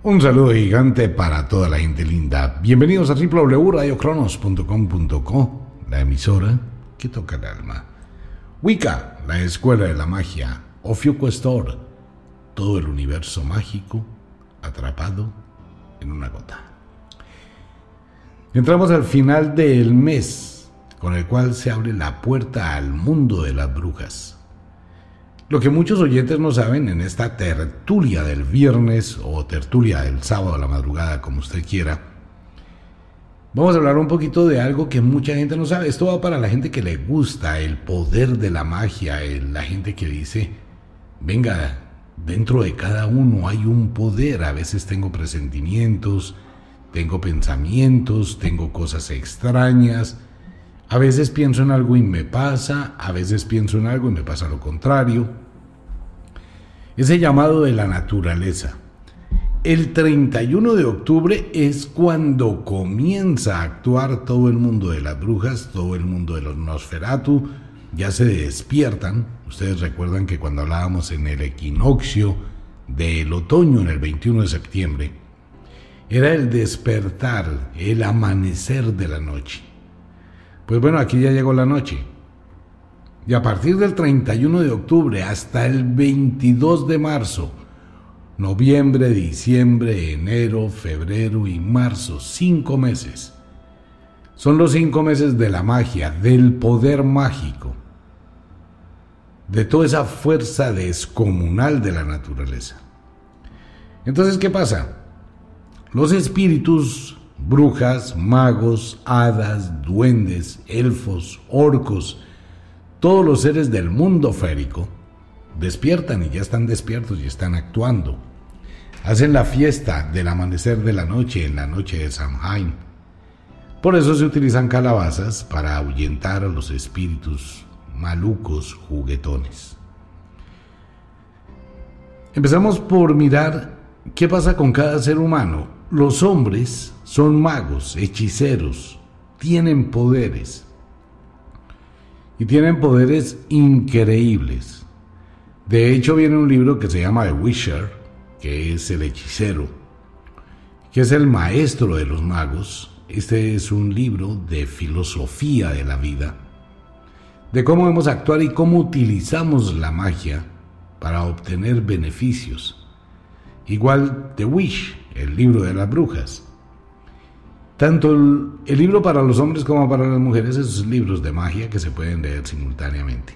Un saludo gigante para toda la gente linda. Bienvenidos a www.radiocronos.com.co, la emisora que toca el alma. Wicca, la escuela de la magia. Ofiuco todo el universo mágico atrapado en una gota. Entramos al final del mes, con el cual se abre la puerta al mundo de las brujas. Lo que muchos oyentes no saben en esta tertulia del viernes o tertulia del sábado a la madrugada, como usted quiera, vamos a hablar un poquito de algo que mucha gente no sabe. Esto va para la gente que le gusta el poder de la magia, la gente que dice, venga, dentro de cada uno hay un poder. A veces tengo presentimientos, tengo pensamientos, tengo cosas extrañas. A veces pienso en algo y me pasa, a veces pienso en algo y me pasa lo contrario. Ese llamado de la naturaleza. El 31 de octubre es cuando comienza a actuar todo el mundo de las brujas, todo el mundo de los Nosferatu, ya se despiertan. Ustedes recuerdan que cuando hablábamos en el equinoccio del otoño, en el 21 de septiembre, era el despertar, el amanecer de la noche. Pues bueno, aquí ya llegó la noche. Y a partir del 31 de octubre hasta el 22 de marzo, noviembre, diciembre, enero, febrero y marzo, cinco meses. Son los cinco meses de la magia, del poder mágico, de toda esa fuerza descomunal de la naturaleza. Entonces, ¿qué pasa? Los espíritus brujas, magos, hadas, duendes, elfos, orcos, todos los seres del mundo férico despiertan y ya están despiertos y están actuando. Hacen la fiesta del amanecer de la noche en la noche de Samhain. Por eso se utilizan calabazas para ahuyentar a los espíritus malucos juguetones. Empezamos por mirar qué pasa con cada ser humano los hombres son magos, hechiceros, tienen poderes. Y tienen poderes increíbles. De hecho, viene un libro que se llama The Wisher, que es el hechicero, que es el maestro de los magos. Este es un libro de filosofía de la vida, de cómo debemos actuar y cómo utilizamos la magia para obtener beneficios. Igual The Wish, el libro de las brujas. Tanto el, libro para los hombres como para las mujeres, esos libros de magia que se pueden leer simultáneamente.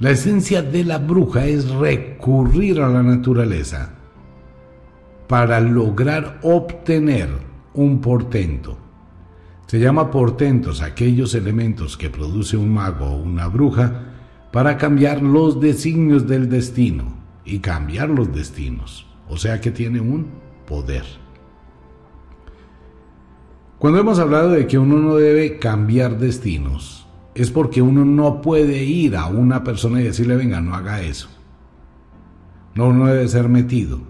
La esencia de la bruja es recurrir a la naturaleza para lograr obtener un portento. Se llama portentos aquellos elementos que produce un mago o una bruja para cambiar los designios del destino y cambiar los destinos. O sea que tiene un poder. Cuando hemos hablado de que uno no debe cambiar destinos, es porque uno no puede ir a una persona y decirle, venga, no haga eso. No, uno debe ser metido.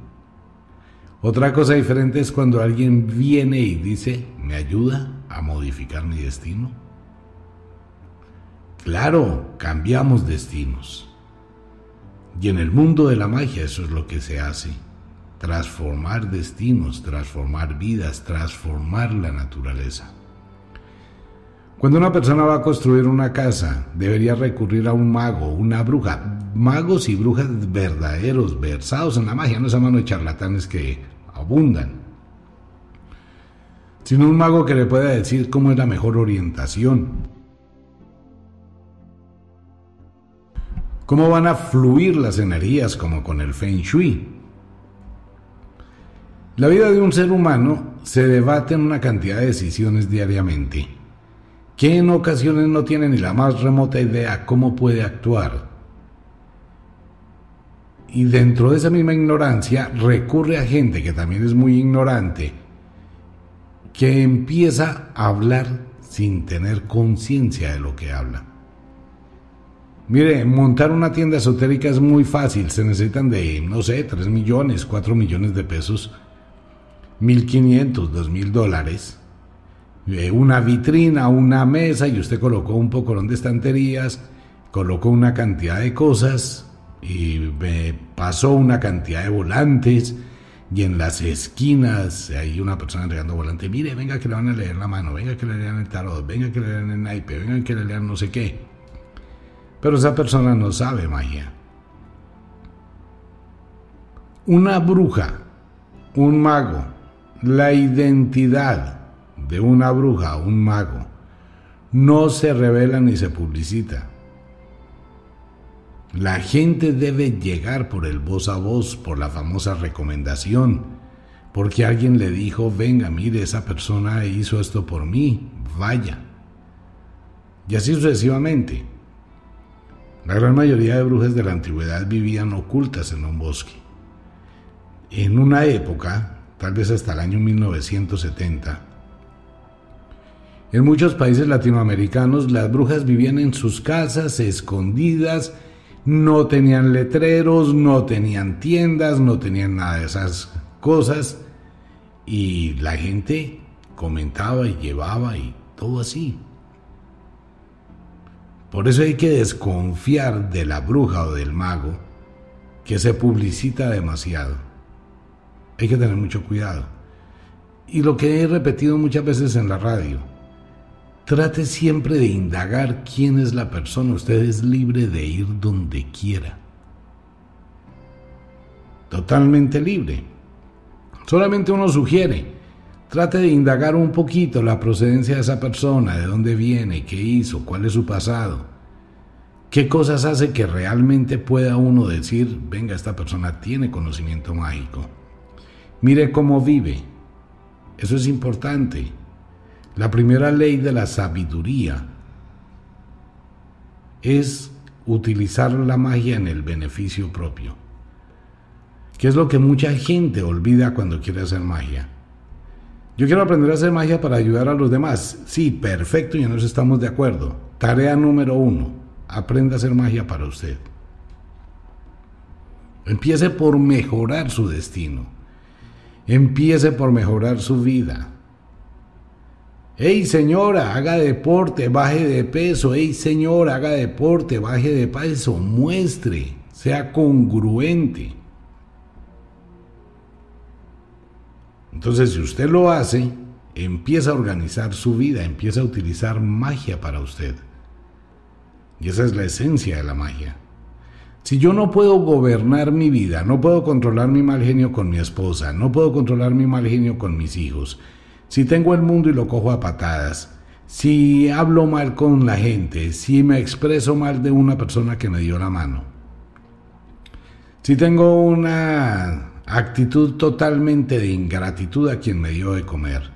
Otra cosa diferente es cuando alguien viene y dice, ¿me ayuda a modificar mi destino? Claro, cambiamos destinos. Y en el mundo de la magia eso es lo que se hace transformar destinos, transformar vidas, transformar la naturaleza. Cuando una persona va a construir una casa, debería recurrir a un mago, una bruja, magos y brujas verdaderos, versados en la magia, no esa mano de charlatanes que abundan, sino un mago que le pueda decir cómo es la mejor orientación, cómo van a fluir las energías como con el Feng Shui, la vida de un ser humano se debate en una cantidad de decisiones diariamente, que en ocasiones no tiene ni la más remota idea cómo puede actuar. Y dentro de esa misma ignorancia recurre a gente que también es muy ignorante, que empieza a hablar sin tener conciencia de lo que habla. Mire, montar una tienda esotérica es muy fácil, se necesitan de, no sé, 3 millones, 4 millones de pesos 1.500, 2.000 dólares, eh, una vitrina, una mesa y usted colocó un poco de estanterías, colocó una cantidad de cosas y pasó una cantidad de volantes y en las esquinas hay una persona entregando volante. Mire, venga que le van a leer la mano, venga que le lean el tarot, venga que le lean el naipe, venga que le lean no sé qué. Pero esa persona no sabe magia. Una bruja, un mago, la identidad de una bruja o un mago no se revela ni se publicita. La gente debe llegar por el voz a voz, por la famosa recomendación, porque alguien le dijo, venga, mire, esa persona hizo esto por mí, vaya. Y así sucesivamente. La gran mayoría de brujas de la antigüedad vivían ocultas en un bosque. En una época, tal vez hasta el año 1970, en muchos países latinoamericanos las brujas vivían en sus casas, escondidas, no tenían letreros, no tenían tiendas, no tenían nada de esas cosas. Y la gente comentaba y llevaba y todo así. Por eso hay que desconfiar de la bruja o del mago que se publicita demasiado. Hay que tener mucho cuidado. Y lo que he repetido muchas veces en la radio, Trate siempre de indagar quién es la persona. Usted es libre de ir donde quiera. Totalmente libre. Solamente uno sugiere. Trate de indagar un poquito la procedencia de esa persona, de dónde viene, qué hizo, cuál es su pasado. ¿Qué cosas hace que realmente pueda uno decir, venga, esta persona tiene conocimiento mágico? Mire cómo vive. Eso es importante. La primera ley de la sabiduría es utilizar la magia en el beneficio propio, que es lo que mucha gente olvida cuando quiere hacer magia. Yo quiero aprender a hacer magia para ayudar a los demás. Sí, perfecto, ya nos estamos de acuerdo. Tarea número uno, aprenda a hacer magia para usted. Empiece por mejorar su destino. Empiece por mejorar su vida. Hey señora, haga deporte, baje de peso. Hey señora, haga deporte, baje de peso. Muestre, sea congruente. Entonces, si usted lo hace, empieza a organizar su vida, empieza a utilizar magia para usted. Y esa es la esencia de la magia. Si yo no puedo gobernar mi vida, no puedo controlar mi mal genio con mi esposa, no puedo controlar mi mal genio con mis hijos, si tengo el mundo y lo cojo a patadas, si hablo mal con la gente, si me expreso mal de una persona que me dio la mano, si tengo una actitud totalmente de ingratitud a quien me dio de comer,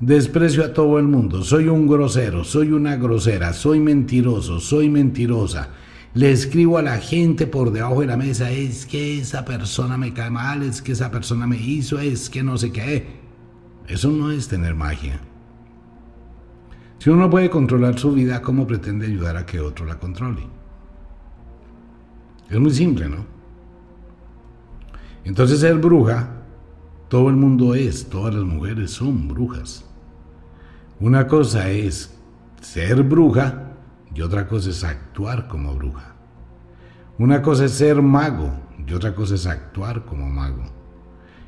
desprecio a todo el mundo, soy un grosero, soy una grosera, soy mentiroso, soy mentirosa, le escribo a la gente por debajo de la mesa, es que esa persona me cae mal, es que esa persona me hizo, es que no sé qué. Eso no es tener magia. Si uno no puede controlar su vida, ¿cómo pretende ayudar a que otro la controle? Es muy simple, ¿no? Entonces ser bruja, todo el mundo es, todas las mujeres son brujas. Una cosa es ser bruja y otra cosa es actuar como bruja. Una cosa es ser mago y otra cosa es actuar como mago.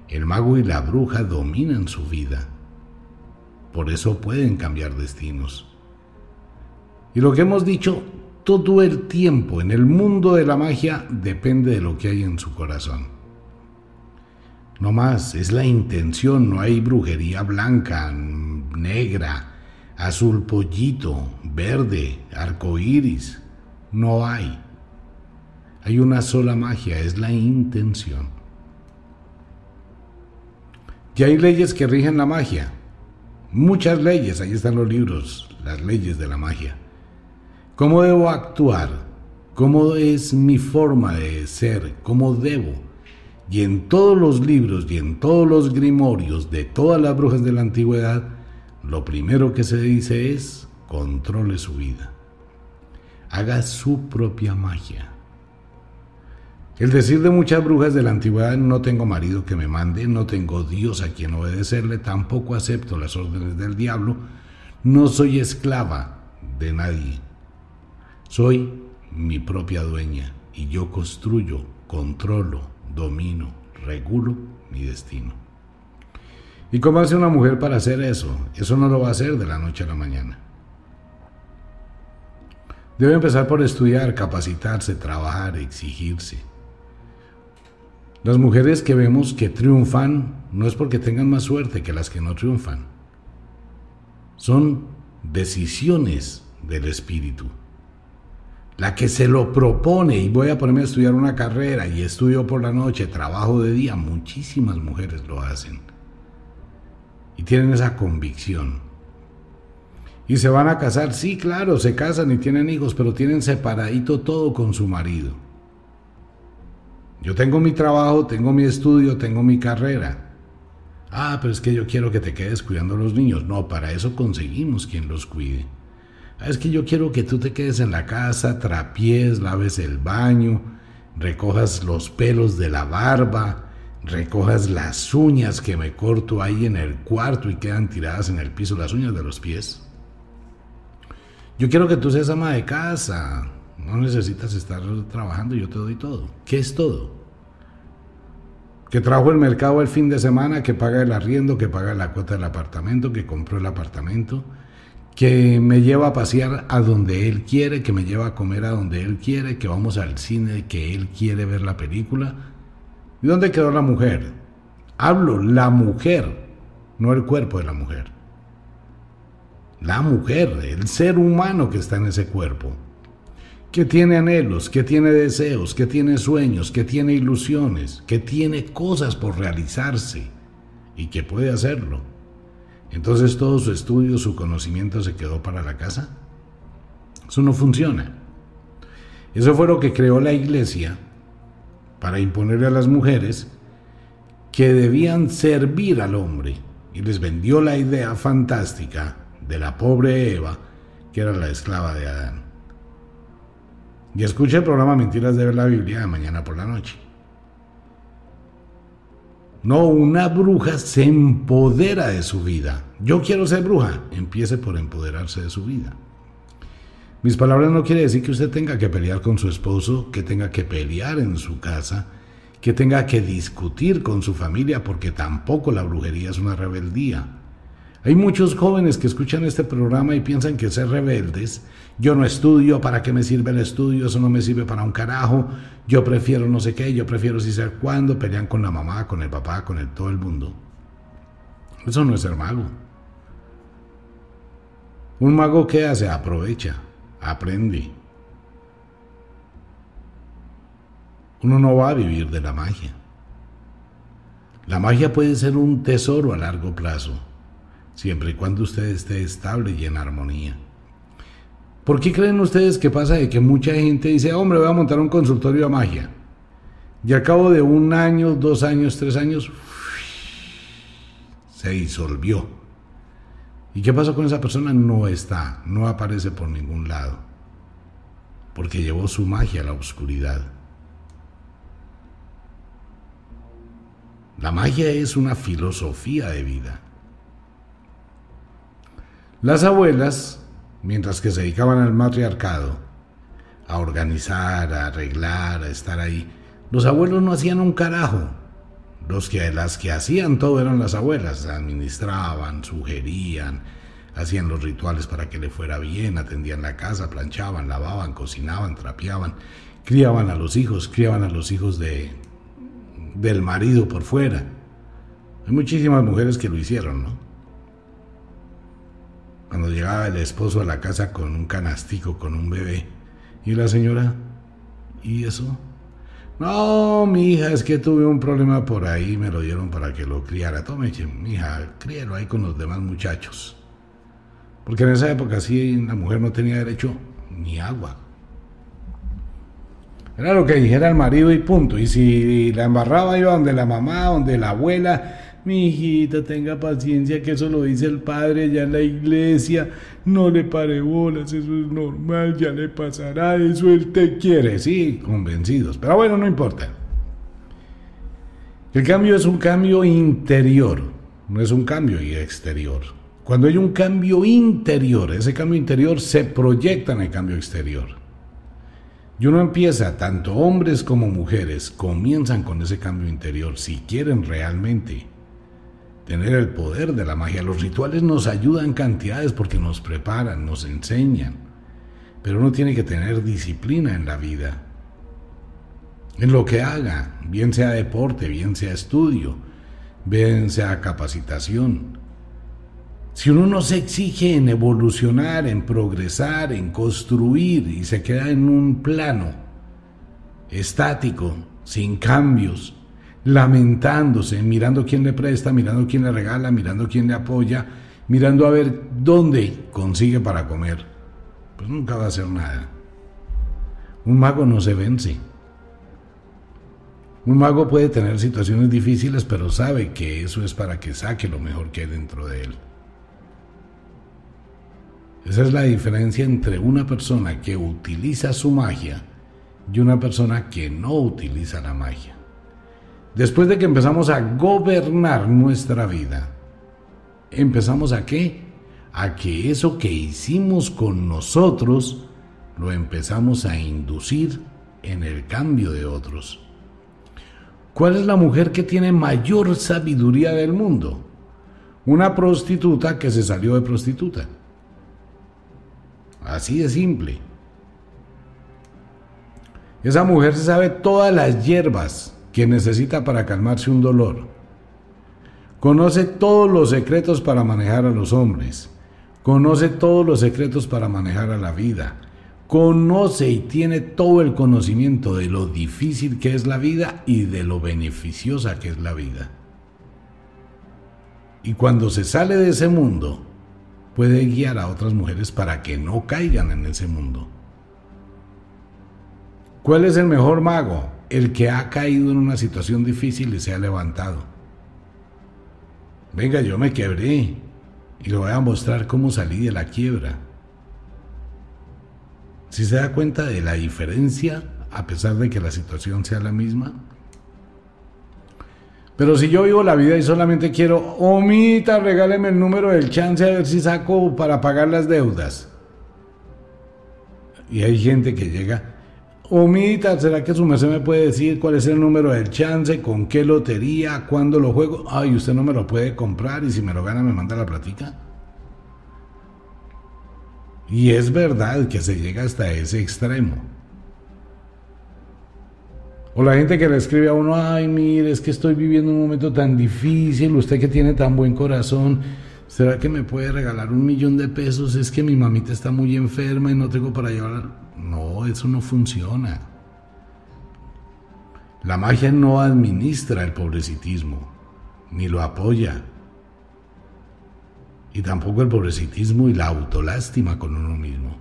El mago y la bruja dominan su vida. Por eso pueden cambiar destinos. Y lo que hemos dicho todo el tiempo en el mundo de la magia depende de lo que hay en su corazón. No más, es la intención, no hay brujería blanca, negra, azul pollito, verde, arco iris. No hay. Hay una sola magia, es la intención. Y hay leyes que rigen la magia. Muchas leyes, ahí están los libros, las leyes de la magia. ¿Cómo debo actuar? ¿Cómo es mi forma de ser? ¿Cómo debo? Y en todos los libros y en todos los grimorios de todas las brujas de la antigüedad, lo primero que se dice es controle su vida. Haga su propia magia. El decir de muchas brujas de la antigüedad, no tengo marido que me mande, no tengo Dios a quien obedecerle, tampoco acepto las órdenes del diablo, no soy esclava de nadie. Soy mi propia dueña y yo construyo, controlo, domino regulo mi destino. ¿Y cómo hace una mujer para hacer eso? Eso no lo va a hacer de la noche a la mañana. Debe empezar por estudiar, capacitarse, trabajar, exigirse. Las mujeres que vemos que triunfan no es porque tengan más suerte que las que no triunfan. Son decisiones del espíritu. La que se lo propone y voy a ponerme a estudiar una carrera y estudio por la noche, trabajo de día, muchísimas mujeres lo hacen. Y tienen esa convicción. Y se van a casar, sí, claro, se casan y tienen hijos, pero tienen separadito todo con su marido. Yo tengo mi trabajo, tengo mi estudio, tengo mi carrera. Ah, pero es que yo quiero que te quedes cuidando a los niños. No, para eso conseguimos quien los cuide. Ah, es que yo quiero que tú te quedes en la casa, trapiés, laves el baño, recojas los pelos de la barba, recojas las uñas que me corto ahí en el cuarto y quedan tiradas en el piso, las uñas de los pies. Yo quiero que tú seas ama de casa, no necesitas estar trabajando, yo te doy todo. ¿Qué es todo? Que trajo el mercado el fin de semana, que paga el arriendo, que paga la cuota del apartamento, que compró el apartamento, que me lleva a pasear a donde él quiere, que me lleva a comer a donde él quiere, que vamos al cine, que él quiere ver la película. ¿Y dónde quedó la mujer? Hablo, la mujer, no el cuerpo de la mujer. La mujer, el ser humano que está en ese cuerpo, que tiene anhelos, que tiene deseos, que tiene sueños, que tiene ilusiones, que tiene cosas por realizarse y que puede hacerlo entonces todo su estudio, su conocimiento se quedó para la casa. Eso no funciona. Eso fue lo que creó la iglesia para imponerle a las mujeres que debían servir al hombre y les vendió la idea fantástica de la pobre Eva, que era la esclava de Adán. Y escucha el programa Mentiras de ver la Biblia de mañana por la noche. No, una bruja se empodera de su vida. Yo quiero ser bruja. Empiece por empoderarse de su vida. Mis palabras no quiere decir que usted tenga que pelear con su esposo, que tenga que pelear en su casa, que tenga que discutir con su familia, porque tampoco la brujería es una rebeldía. Hay muchos jóvenes que escuchan este programa y piensan que ser rebeldes, yo no estudio, ¿para qué me sirve el estudio? Eso no me sirve para un carajo, yo prefiero no sé qué, yo prefiero si ser cuándo, pelean con la mamá, con el papá, con el, todo el mundo. Eso no es ser mago. Un mago ¿qué hace? Aprovecha, aprende. Uno no va a vivir de la magia. La magia puede ser un tesoro a largo plazo siempre y cuando usted esté estable y en armonía. ¿Por qué creen ustedes que pasa de que mucha gente dice, hombre, voy a montar un consultorio de magia? Y al cabo de un año, dos años, tres años, se disolvió. ¿Y qué pasó con esa persona? No está, no aparece por ningún lado. Porque llevó su magia a la oscuridad. La magia es una filosofía de vida. Las abuelas, mientras que se dedicaban al matriarcado, a organizar, a arreglar, a estar ahí, los abuelos no hacían un carajo. Los que, las que hacían todo eran las abuelas, administraban, sugerían, hacían los rituales para que le fuera bien, atendían la casa, planchaban, lavaban, cocinaban, trapeaban, criaban a los hijos, criaban a los hijos de, del marido por fuera. Hay muchísimas mujeres que lo hicieron, ¿no? Cuando llegaba el esposo a la casa con un canastico, con un bebé. Y la señora, ¿y eso? No, mi hija, es que tuve un problema por ahí, me lo dieron para que lo criara. Tome, mi hija, críelo ahí con los demás muchachos. Porque en esa época sí la mujer no tenía derecho ni agua. Era lo que dijera el marido y punto. Y si la embarraba iba donde la mamá, donde la abuela, mi hijita, tenga paciencia, que eso lo dice el padre ya en la iglesia. No le pare bolas, eso es normal, ya le pasará, eso él te quiere. Sí, convencidos. Pero bueno, no importa. El cambio es un cambio interior, no es un cambio exterior. Cuando hay un cambio interior, ese cambio interior se proyecta en el cambio exterior. Y uno empieza, tanto hombres como mujeres, comienzan con ese cambio interior si quieren realmente tener el poder de la magia. Los rituales nos ayudan cantidades porque nos preparan, nos enseñan, pero uno tiene que tener disciplina en la vida. En lo que haga, bien sea deporte, bien sea estudio, bien sea capacitación. Si uno no se exige en evolucionar, en progresar, en construir y se queda en un plano estático, sin cambios, lamentándose, mirando quién le presta, mirando quién le regala, mirando quién le apoya, mirando a ver dónde consigue para comer, pues nunca va a hacer nada. Un mago no se vence. Un mago puede tener situaciones difíciles, pero sabe que eso es para que saque lo mejor que hay dentro de él. Esa es la diferencia entre una persona que utiliza su magia y una persona que no utiliza la magia. Después de que empezamos a gobernar nuestra vida, empezamos a qué? A que eso que hicimos con nosotros lo empezamos a inducir en el cambio de otros. ¿Cuál es la mujer que tiene mayor sabiduría del mundo? Una prostituta que se salió de prostituta. Así de simple. Esa mujer se sabe todas las hierbas que necesita para calmarse un dolor. Conoce todos los secretos para manejar a los hombres. Conoce todos los secretos para manejar a la vida. Conoce y tiene todo el conocimiento de lo difícil que es la vida y de lo beneficiosa que es la vida. Y cuando se sale de ese mundo, puede guiar a otras mujeres para que no caigan en ese mundo. ¿Cuál es el mejor mago? El que ha caído en una situación difícil y se ha levantado. Venga, yo me quebré y le voy a mostrar cómo salí de la quiebra. Si se da cuenta de la diferencia, a pesar de que la situación sea la misma, pero si yo vivo la vida y solamente quiero, omita, regáleme el número del chance a ver si saco para pagar las deudas. Y hay gente que llega, omita, ¿será que su merced me puede decir cuál es el número del chance, con qué lotería, cuándo lo juego? Ay, usted no me lo puede comprar y si me lo gana me manda la platica. Y es verdad que se llega hasta ese extremo. O la gente que le escribe a uno, ay, mire, es que estoy viviendo un momento tan difícil, usted que tiene tan buen corazón, ¿será que me puede regalar un millón de pesos? Es que mi mamita está muy enferma y no tengo para llevar. No, eso no funciona. La magia no administra el pobrecitismo, ni lo apoya. Y tampoco el pobrecitismo y la autolástima con uno mismo.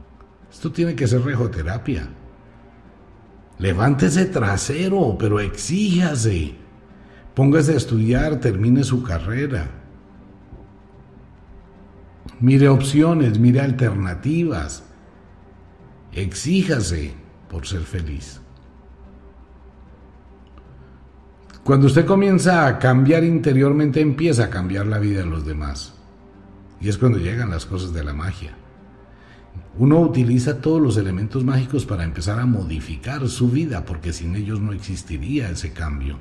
Esto tiene que ser rejoterapia. Levántese trasero, pero exíjase. Póngase a estudiar, termine su carrera. Mire opciones, mire alternativas. Exíjase por ser feliz. Cuando usted comienza a cambiar interiormente, empieza a cambiar la vida de los demás. Y es cuando llegan las cosas de la magia. Uno utiliza todos los elementos mágicos para empezar a modificar su vida, porque sin ellos no existiría ese cambio.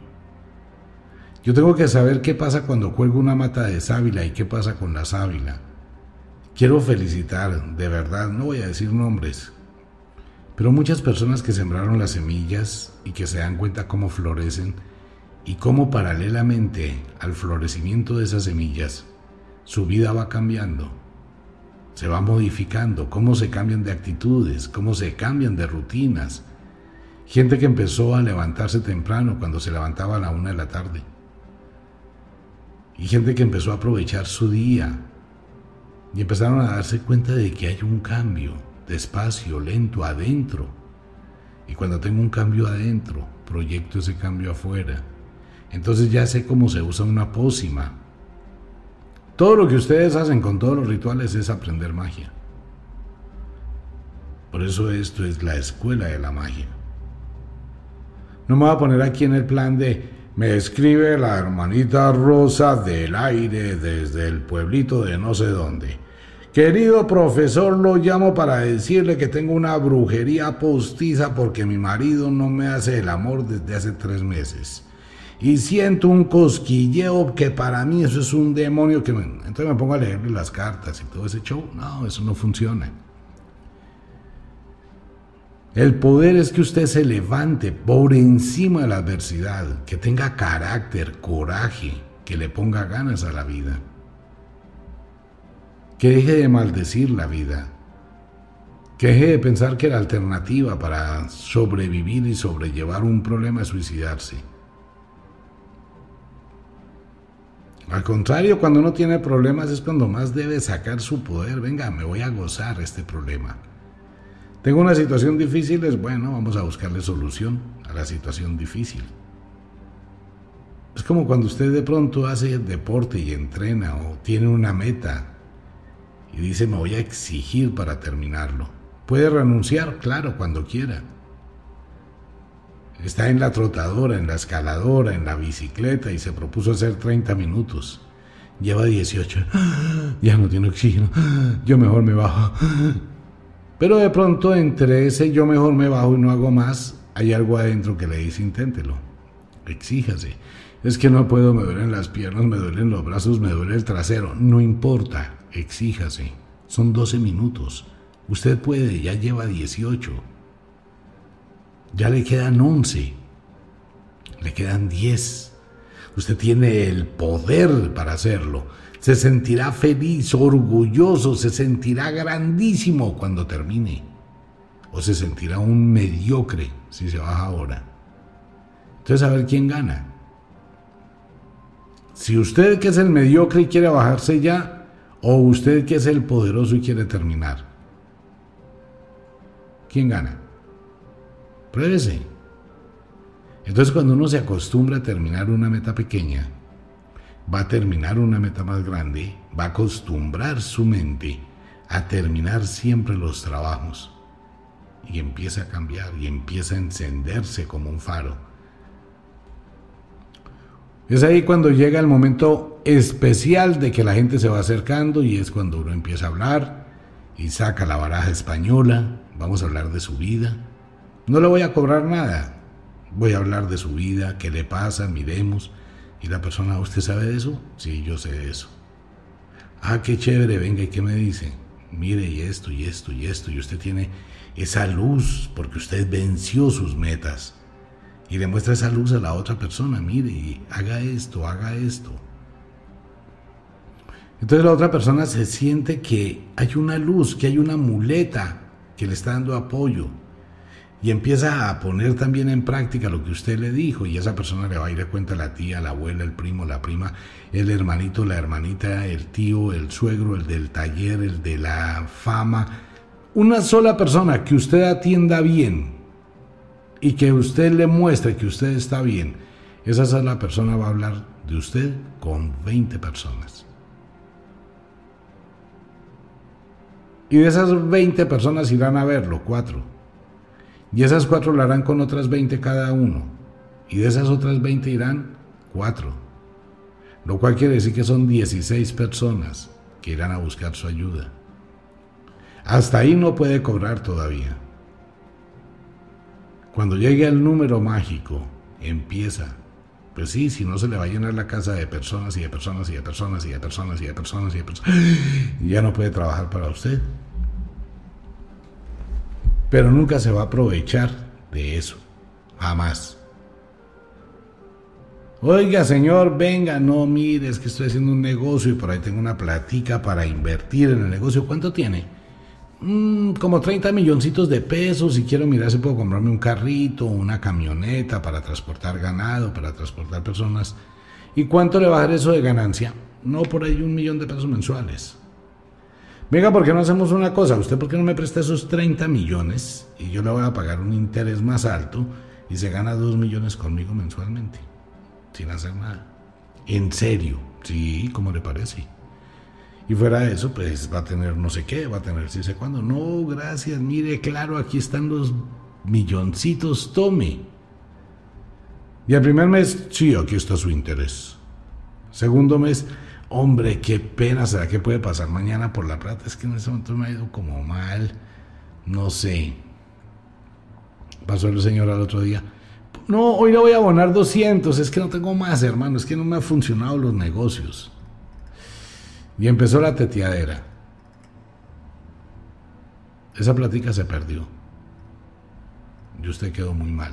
Yo tengo que saber qué pasa cuando cuelgo una mata de sábila y qué pasa con la sábila. Quiero felicitar, de verdad, no voy a decir nombres, pero muchas personas que sembraron las semillas y que se dan cuenta cómo florecen y cómo paralelamente al florecimiento de esas semillas, su vida va cambiando se va modificando, cómo se cambian de actitudes, cómo se cambian de rutinas. Gente que empezó a levantarse temprano cuando se levantaba a la una de la tarde. Y gente que empezó a aprovechar su día. Y empezaron a darse cuenta de que hay un cambio, despacio, lento, adentro. Y cuando tengo un cambio adentro, proyecto ese cambio afuera. Entonces ya sé cómo se usa una pócima, todo lo que ustedes hacen con todos los rituales es aprender magia. Por eso esto es la escuela de la magia. No me voy a poner aquí en el plan de me escribe la hermanita Rosa del aire desde el pueblito de no sé dónde. Querido profesor, lo llamo para decirle que tengo una brujería postiza porque mi marido no me hace el amor desde hace tres meses. Y siento un cosquilleo que para mí eso es un demonio que me... Entonces me pongo a leerle las cartas y todo ese show. No, eso no funciona. El poder es que usted se levante por encima de la adversidad, que tenga carácter, coraje, que le ponga ganas a la vida que deje de maldecir la vida, que deje de pensar que la alternativa para sobrevivir y sobrellevar un problema es suicidarse. Al contrario, cuando uno tiene problemas es cuando más debe sacar su poder. Venga, me voy a gozar este problema. Tengo una situación difícil, es bueno, vamos a buscarle solución a la situación difícil. Es como cuando usted de pronto hace deporte y entrena o tiene una meta y dice me voy a exigir para terminarlo. Puede renunciar, claro, cuando quiera. Está en la trotadora, en la escaladora, en la bicicleta y se propuso hacer 30 minutos. Lleva 18. Ya no tiene oxígeno. Yo mejor me bajo. Pero de pronto entre ese yo mejor me bajo y no hago más, hay algo adentro que le dice inténtelo. Exíjase. Es que no puedo, me duelen las piernas, me duelen los brazos, me duele el trasero. No importa exíjase. Son 12 minutos. Usted puede, ya lleva 18. Ya le quedan 11. Le quedan 10. Usted tiene el poder para hacerlo. Se sentirá feliz, orgulloso, se sentirá grandísimo cuando termine. O se sentirá un mediocre si se baja ahora. Entonces, a ver quién gana. Si usted que es el mediocre y quiere bajarse ya, ¿O usted que es el poderoso y quiere terminar? ¿Quién gana? Pruébese. Entonces cuando uno se acostumbra a terminar una meta pequeña, va a terminar una meta más grande, va a acostumbrar su mente a terminar siempre los trabajos. Y empieza a cambiar y empieza a encenderse como un faro es ahí cuando llega el momento especial de que la gente se va acercando y es cuando uno empieza a hablar y saca la baraja española, vamos a hablar de su vida. No le voy a cobrar nada, voy a hablar de su vida, qué le pasa, miremos. Y la persona, ¿usted sabe de eso? Sí, yo sé de eso. Ah, qué chévere, venga, ¿y qué me dice? Mire, y esto, y esto, y esto, y usted tiene esa luz porque usted venció sus metas y le muestra esa luz a la otra persona, mire, haga esto, haga esto. Entonces la otra persona se siente que hay una luz, que hay una muleta que le está dando apoyo y empieza a poner también en práctica lo que usted le dijo y esa persona le va a ir a cuenta a la tía, la abuela, el primo, la prima, el hermanito, la hermanita, el tío, el suegro, el del taller, el de la fama. Una sola persona que usted atienda bien, y que usted le muestre que usted está bien, esa es la persona va a hablar de usted con 20 personas. Y de esas 20 personas irán a verlo, cuatro. Y esas cuatro lo harán con otras 20 cada uno. Y de esas otras 20 irán cuatro. Lo cual quiere decir que son 16 personas que irán a buscar su ayuda. Hasta ahí no puede cobrar todavía. Cuando llegue al número mágico, empieza. Pues sí, si no se le va a llenar la casa de personas y de personas y de personas y de personas y de personas y de personas, ya no puede trabajar para usted. Pero nunca se va a aprovechar de eso. Jamás. Oiga, señor, venga, no mire, es que estoy haciendo un negocio y por ahí tengo una platica para invertir en el negocio. ¿Cuánto tiene? Mm, como 30 milloncitos de pesos y quiero mirar si puedo comprarme un carrito, una camioneta para transportar ganado, para transportar personas. ¿Y cuánto le va a dar eso de ganancia? No, por ahí un millón de pesos mensuales. Venga, ¿por qué no hacemos una cosa? ¿Usted por qué no me presta esos 30 millones y yo le voy a pagar un interés más alto y se gana 2 millones conmigo mensualmente? Sin hacer nada. En serio, sí, ¿cómo le parece? Y fuera de eso, pues va a tener no sé qué, va a tener si sé cuándo. No, gracias, mire, claro, aquí están los milloncitos, tome. Y al primer mes, sí, aquí está su interés. Segundo mes, Hombre, qué pena, ¿será que puede pasar mañana por la plata? Es que en ese momento me ha ido como mal, no sé. Pasó el señor al otro día. No, hoy le voy a abonar 200, es que no tengo más, hermano, es que no me han funcionado los negocios. Y empezó la teteadera. Esa plática se perdió. Y usted quedó muy mal.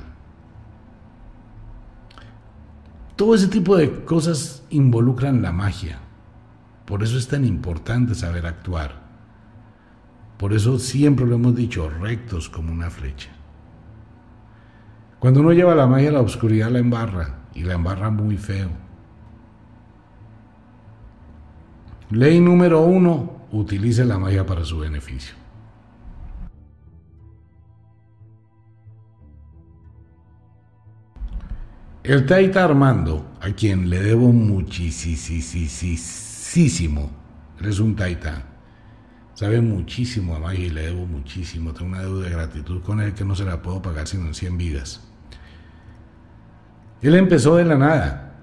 Todo ese tipo de cosas involucran la magia. Por eso es tan importante saber actuar. Por eso siempre lo hemos dicho, rectos como una flecha. Cuando uno lleva la magia la oscuridad la embarra y la embarra muy feo. Ley número uno, utilice la magia para su beneficio. El Taita Armando, a quien le debo muchísimo, él es un Taita, sabe muchísimo a magia y le debo muchísimo, tengo una deuda de gratitud con él que no se la puedo pagar sino en 100 vidas. Él empezó de la nada,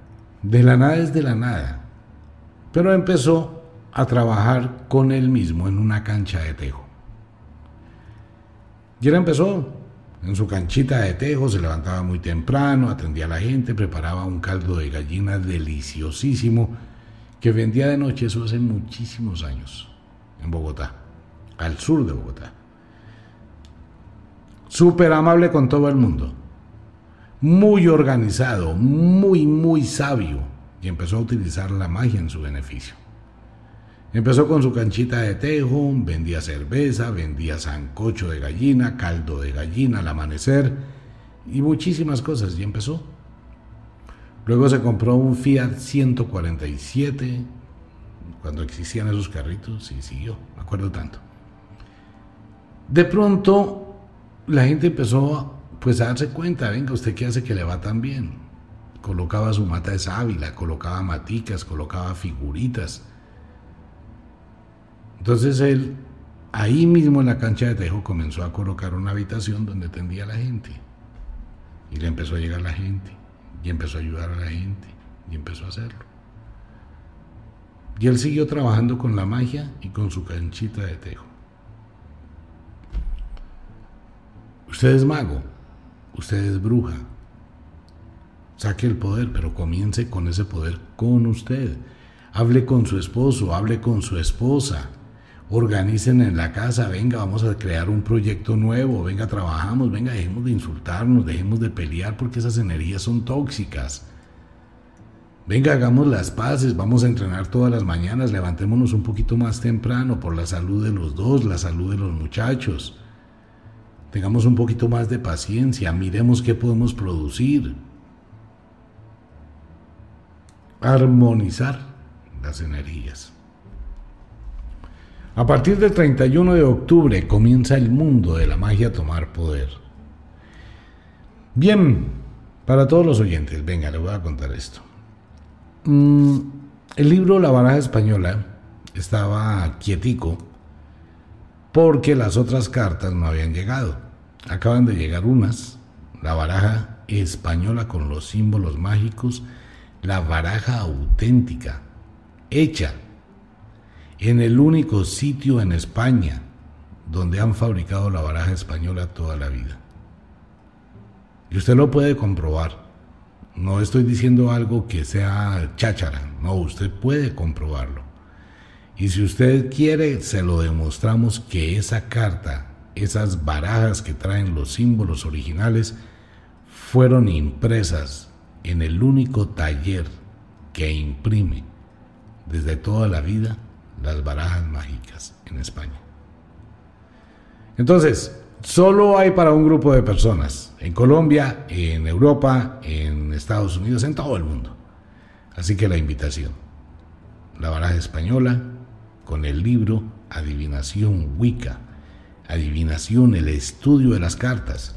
de la nada es de la nada, pero empezó a trabajar con él mismo en una cancha de tejo. Y él empezó en su canchita de tejo se levantaba muy temprano, atendía a la gente, preparaba un caldo de gallina deliciosísimo que vendía de noche, eso hace muchísimos años, en Bogotá, al sur de Bogotá. Súper amable con todo el mundo, muy organizado, muy, muy sabio, y empezó a utilizar la magia en su beneficio. Empezó con su canchita de tejo, vendía cerveza, vendía sancocho de gallina, caldo de gallina al amanecer y muchísimas cosas y empezó. Luego se compró un Fiat 147 cuando existían esos carritos y siguió, me acuerdo tanto. De pronto la gente empezó pues a darse cuenta, venga, usted qué hace que le va tan bien. Colocaba su mata de sábila, colocaba maticas, colocaba figuritas entonces él, ahí mismo en la cancha de tejo, comenzó a colocar una habitación donde atendía a la gente. Y le empezó a llegar la gente, y empezó a ayudar a la gente, y empezó a hacerlo. Y él siguió trabajando con la magia y con su canchita de tejo. Usted es mago, usted es bruja. Saque el poder, pero comience con ese poder con usted. Hable con su esposo, hable con su esposa organicen en la casa, venga, vamos a crear un proyecto nuevo, venga, trabajamos, venga, dejemos de insultarnos, dejemos de pelear porque esas energías son tóxicas. Venga, hagamos las paces, vamos a entrenar todas las mañanas, levantémonos un poquito más temprano por la salud de los dos, la salud de los muchachos. Tengamos un poquito más de paciencia, miremos qué podemos producir. Armonizar las energías. A partir del 31 de octubre comienza el mundo de la magia a tomar poder. Bien, para todos los oyentes, venga, les voy a contar esto. Mm, el libro La baraja española estaba quietico porque las otras cartas no habían llegado. Acaban de llegar unas, la baraja española con los símbolos mágicos, la baraja auténtica, hecha en el único sitio en España donde han fabricado la baraja española toda la vida. Y usted lo puede comprobar. No estoy diciendo algo que sea cháchara, no, usted puede comprobarlo. Y si usted quiere, se lo demostramos que esa carta, esas barajas que traen los símbolos originales, fueron impresas en el único taller que imprime desde toda la vida las barajas mágicas en España. Entonces, solo hay para un grupo de personas, en Colombia, en Europa, en Estados Unidos, en todo el mundo. Así que la invitación, la baraja española con el libro Adivinación Wicca, Adivinación, el estudio de las cartas,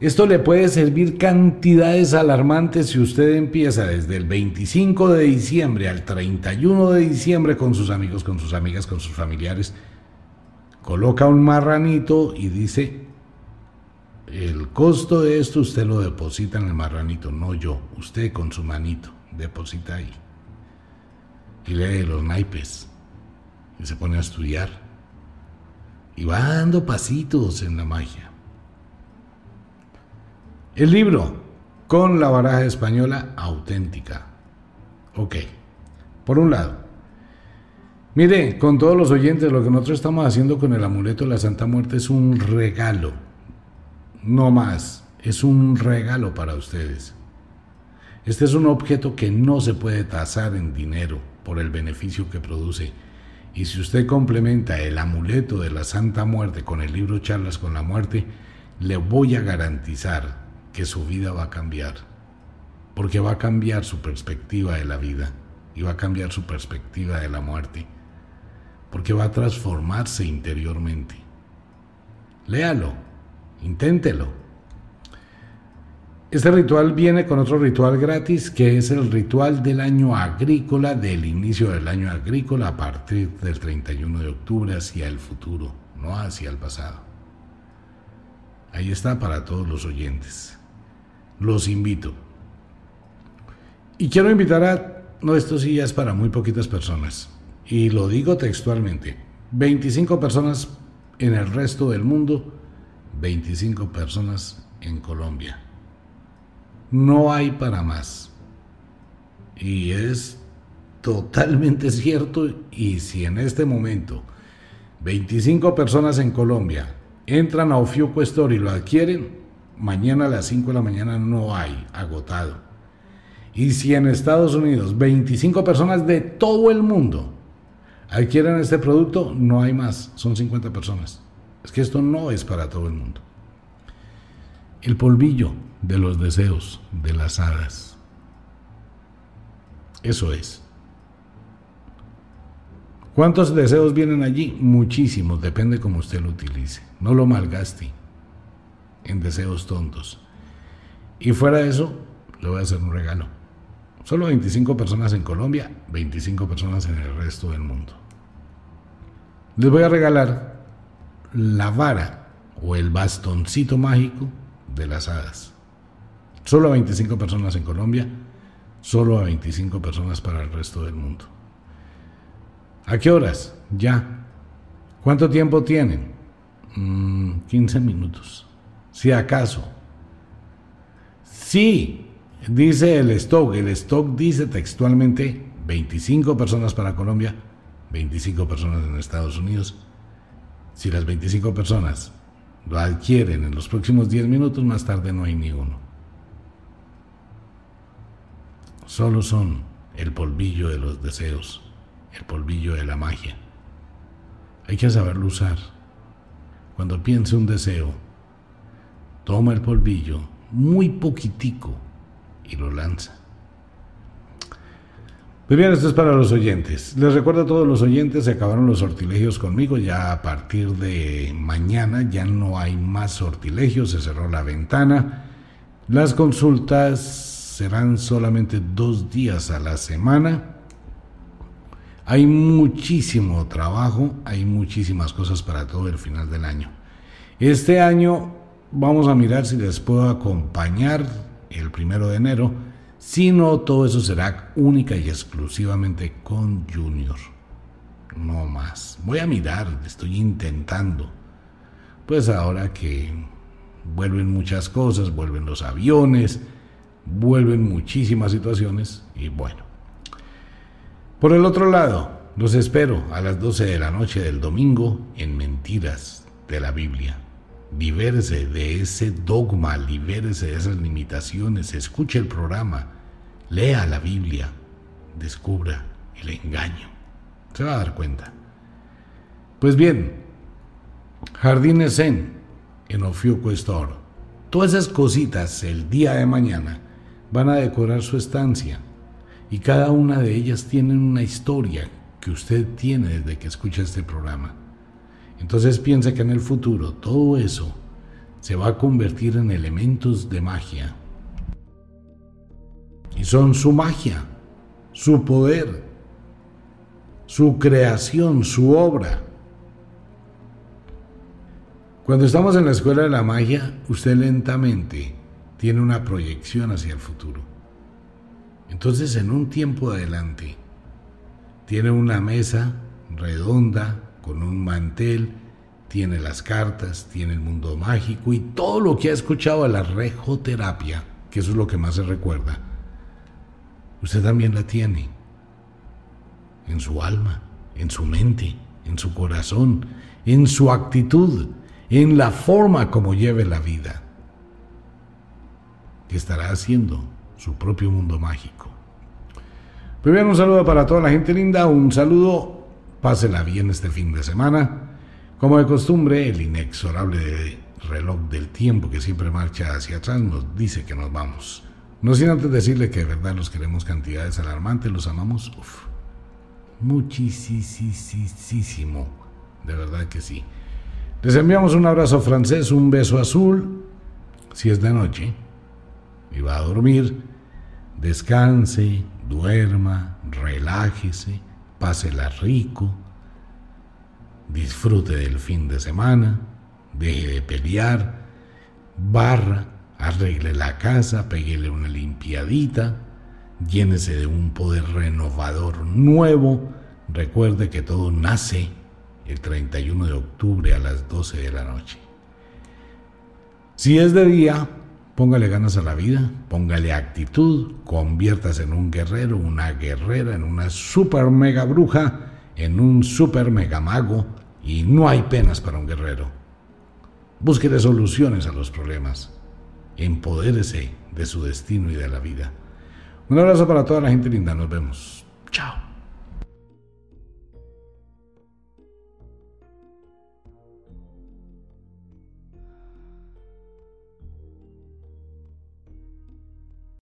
esto le puede servir cantidades alarmantes si usted empieza desde el 25 de diciembre al 31 de diciembre con sus amigos, con sus amigas, con sus familiares. Coloca un marranito y dice, el costo de esto usted lo deposita en el marranito, no yo, usted con su manito, deposita ahí. y lee los naipes y se pone a estudiar y va dando pasitos en la magia. El libro con la baraja española auténtica. Ok, por un lado. Mire, con todos los oyentes, lo que nosotros estamos haciendo con el amuleto de la Santa Muerte es un regalo. No más, es un regalo para ustedes. Este es un objeto que no se puede tasar en dinero por el beneficio que produce. Y si usted complementa el amuleto de la Santa Muerte con el libro Charlas con la Muerte, le voy a garantizar que su vida va a cambiar. Porque va a cambiar su perspectiva de la vida y va a cambiar su perspectiva de la muerte. Porque va a transformarse interiormente. Léalo, inténtelo. Este ritual viene con otro ritual gratis que es el ritual del año agrícola, del inicio del año agrícola a partir del 31 de octubre hacia el futuro, no hacia el pasado. Ahí está para todos los oyentes. Los invito. Y quiero invitar a, no, esto sí ya es para muy poquitas personas, y lo digo textualmente, 25 personas en el resto del mundo, 25 personas en Colombia. No hay para más. Y es totalmente cierto. Y si en este momento 25 personas en Colombia entran a Ofiuco Store y lo adquieren, mañana a las 5 de la mañana no hay, agotado. Y si en Estados Unidos 25 personas de todo el mundo adquieren este producto, no hay más, son 50 personas. Es que esto no es para todo el mundo. El polvillo de los deseos de las hadas. Eso es. ¿Cuántos deseos vienen allí? Muchísimos, depende cómo usted lo utilice. No lo malgaste en deseos tontos. Y fuera de eso, le voy a hacer un regalo. Solo 25 personas en Colombia, 25 personas en el resto del mundo. Les voy a regalar la vara o el bastoncito mágico de las hadas. Solo a 25 personas en Colombia, solo a 25 personas para el resto del mundo. ¿A qué horas? Ya. ¿Cuánto tiempo tienen? 15 mm, minutos. Si acaso. Sí, dice el stock. El stock dice textualmente 25 personas para Colombia, 25 personas en Estados Unidos. Si las 25 personas lo adquieren en los próximos 10 minutos, más tarde no hay ni uno. Solo son el polvillo de los deseos, el polvillo de la magia. Hay que saberlo usar. Cuando piense un deseo, toma el polvillo, muy poquitico, y lo lanza. Muy bien, esto es para los oyentes. Les recuerdo a todos los oyentes, se acabaron los sortilegios conmigo. Ya a partir de mañana ya no hay más sortilegios, se cerró la ventana. Las consultas serán solamente dos días a la semana. Hay muchísimo trabajo, hay muchísimas cosas para todo el final del año. Este año vamos a mirar si les puedo acompañar el primero de enero si no, todo eso será única y exclusivamente con Junior. No más. Voy a mirar, estoy intentando. Pues ahora que vuelven muchas cosas, vuelven los aviones, vuelven muchísimas situaciones y bueno. Por el otro lado, los espero a las 12 de la noche del domingo en Mentiras de la Biblia. Libérese de ese dogma, libérese de esas limitaciones, escuche el programa, lea la Biblia, descubra el engaño. Se va a dar cuenta. Pues bien, Jardines Zen en Ofiuco Store. Todas esas cositas el día de mañana van a decorar su estancia y cada una de ellas tiene una historia que usted tiene desde que escucha este programa. Entonces piensa que en el futuro todo eso se va a convertir en elementos de magia. Y son su magia, su poder, su creación, su obra. Cuando estamos en la escuela de la magia, usted lentamente tiene una proyección hacia el futuro. Entonces, en un tiempo adelante, Tiene una mesa redonda con un mantel, tiene las cartas, tiene el mundo mágico y todo lo que ha escuchado de la rejoterapia, que eso es lo que más se recuerda. Usted también la tiene en su alma, en su mente, en su corazón, en su actitud, en la forma como lleve la vida, que estará haciendo su propio mundo mágico. Primero un saludo para toda la gente linda, un saludo, pásela bien este fin de semana. Como de costumbre, el inexorable reloj del tiempo que siempre marcha hacia atrás nos dice que nos vamos. No sin antes decirle que de verdad los queremos cantidades alarmantes, los amamos uf, muchísimo, de verdad que sí. Les enviamos un abrazo francés, un beso azul, si es de noche, y va a dormir, descanse, duerma, relájese, pásela rico, disfrute del fin de semana, deje de pelear, barra, arregle la casa, peguele una limpiadita, llénese de un poder renovador nuevo, recuerde que todo nace el 31 de octubre a las 12 de la noche. Si es de día, póngale ganas a la vida, póngale actitud, conviértase en un guerrero, una guerrera, en una super mega bruja, en un super mega mago, y no hay penas para un guerrero. Búsquele soluciones a los problemas. Empodérese de su destino y de la vida. Un abrazo para toda la gente linda. Nos vemos. Chao.